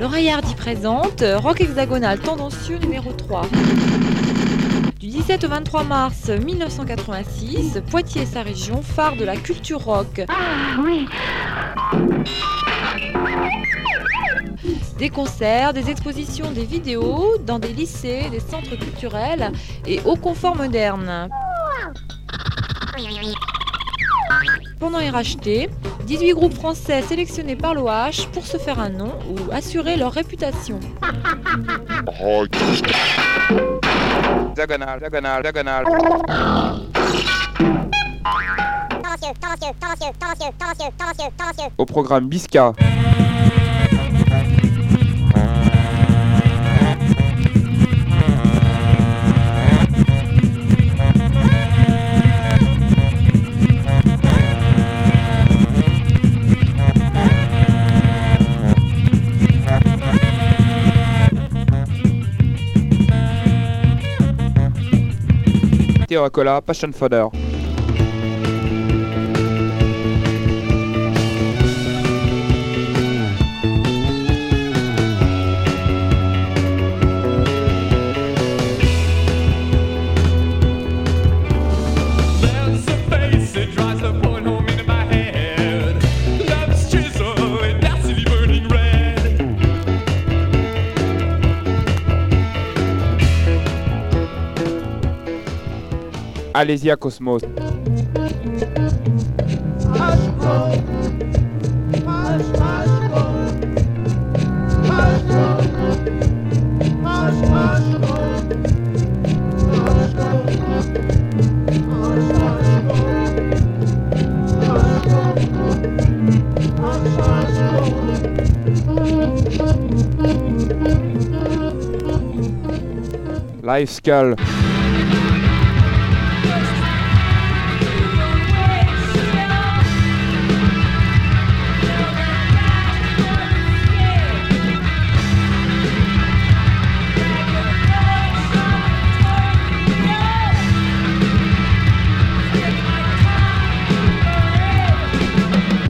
L'oreille Hardy présente Rock hexagonal tendancieux numéro 3. Du 17 au 23 mars 1986, Poitiers et sa région, phare de la culture rock. Ah oui Des concerts, des expositions, des vidéos dans des lycées, des centres culturels et au confort moderne. Pendant RHT, 18 groupes français sélectionnés par l'OH pour se faire un nom ou assurer leur réputation. Diagonale, diagonale, diagonale. Au programme Bisca. Théoracola, Passion Fodder. Alésia Cosmos. Live Skull.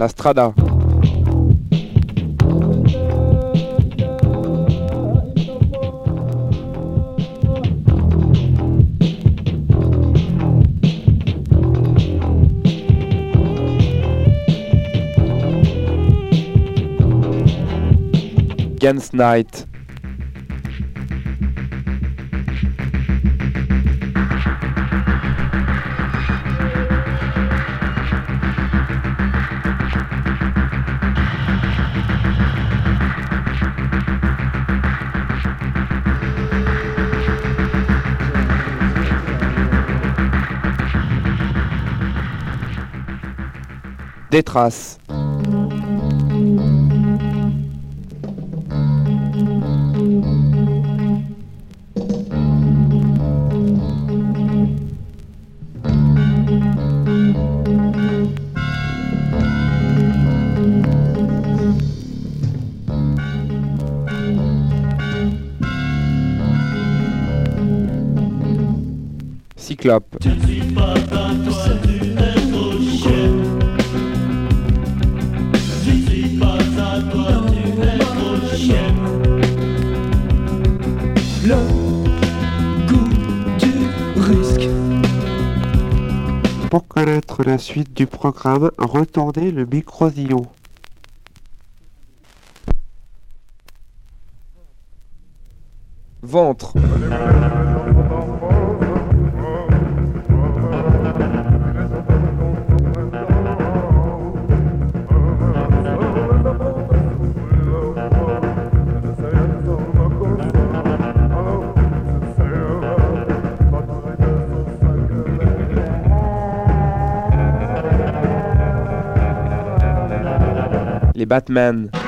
La Strada. Gans Night. Des traces. Cyclope. Suite du programme, retournez le micro-sillon. Ventre. Les Batman.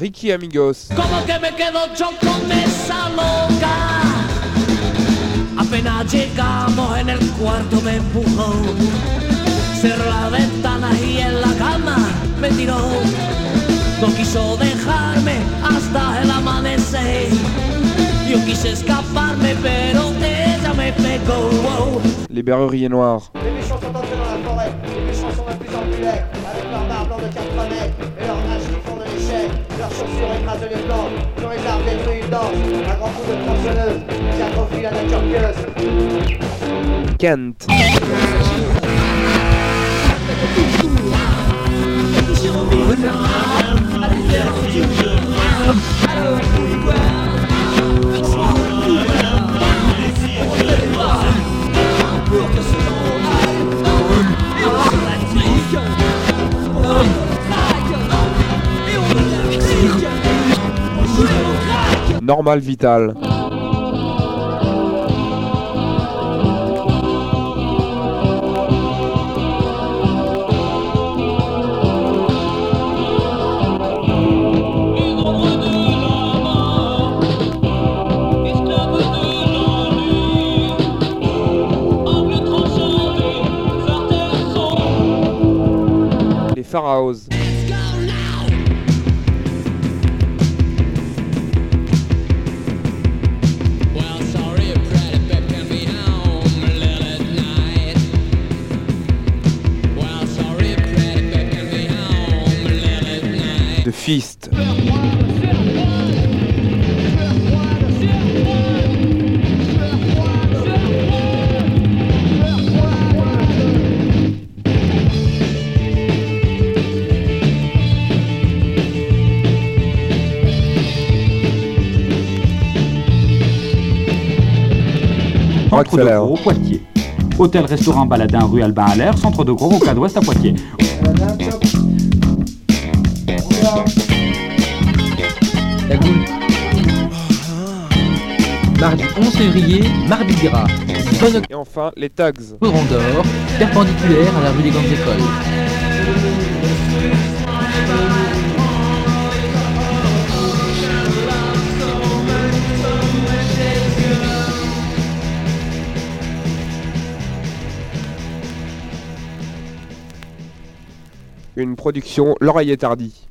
Ricky Amigos. Como que me quedo yo con esa loca? Apenas llegamos en el cuarto me empujó. Cerró la ventana y en la cama me tiró. No quiso dejarme hasta el amanecer. Yo quise escaparme, pero ella me pegó. Les Berruriers Noirs. Les plantes, les arbres un grand coup de tronçonneuse, qui atrophie la nature pieuse. Kent. Normal Vital. Les Pharaos. Centre de. Gros, Poitiers. Hôtel-restaurant Baladin, rue Albin Allaire, centre de Gros, Rocade Ouest à Poitiers. La Goule. Mardi 11 février, Mardi Gras. Bonne Et enfin, les Tags. D'Or, perpendiculaire à la rue des Grandes Écoles. Une production L'Oreillette Hardy.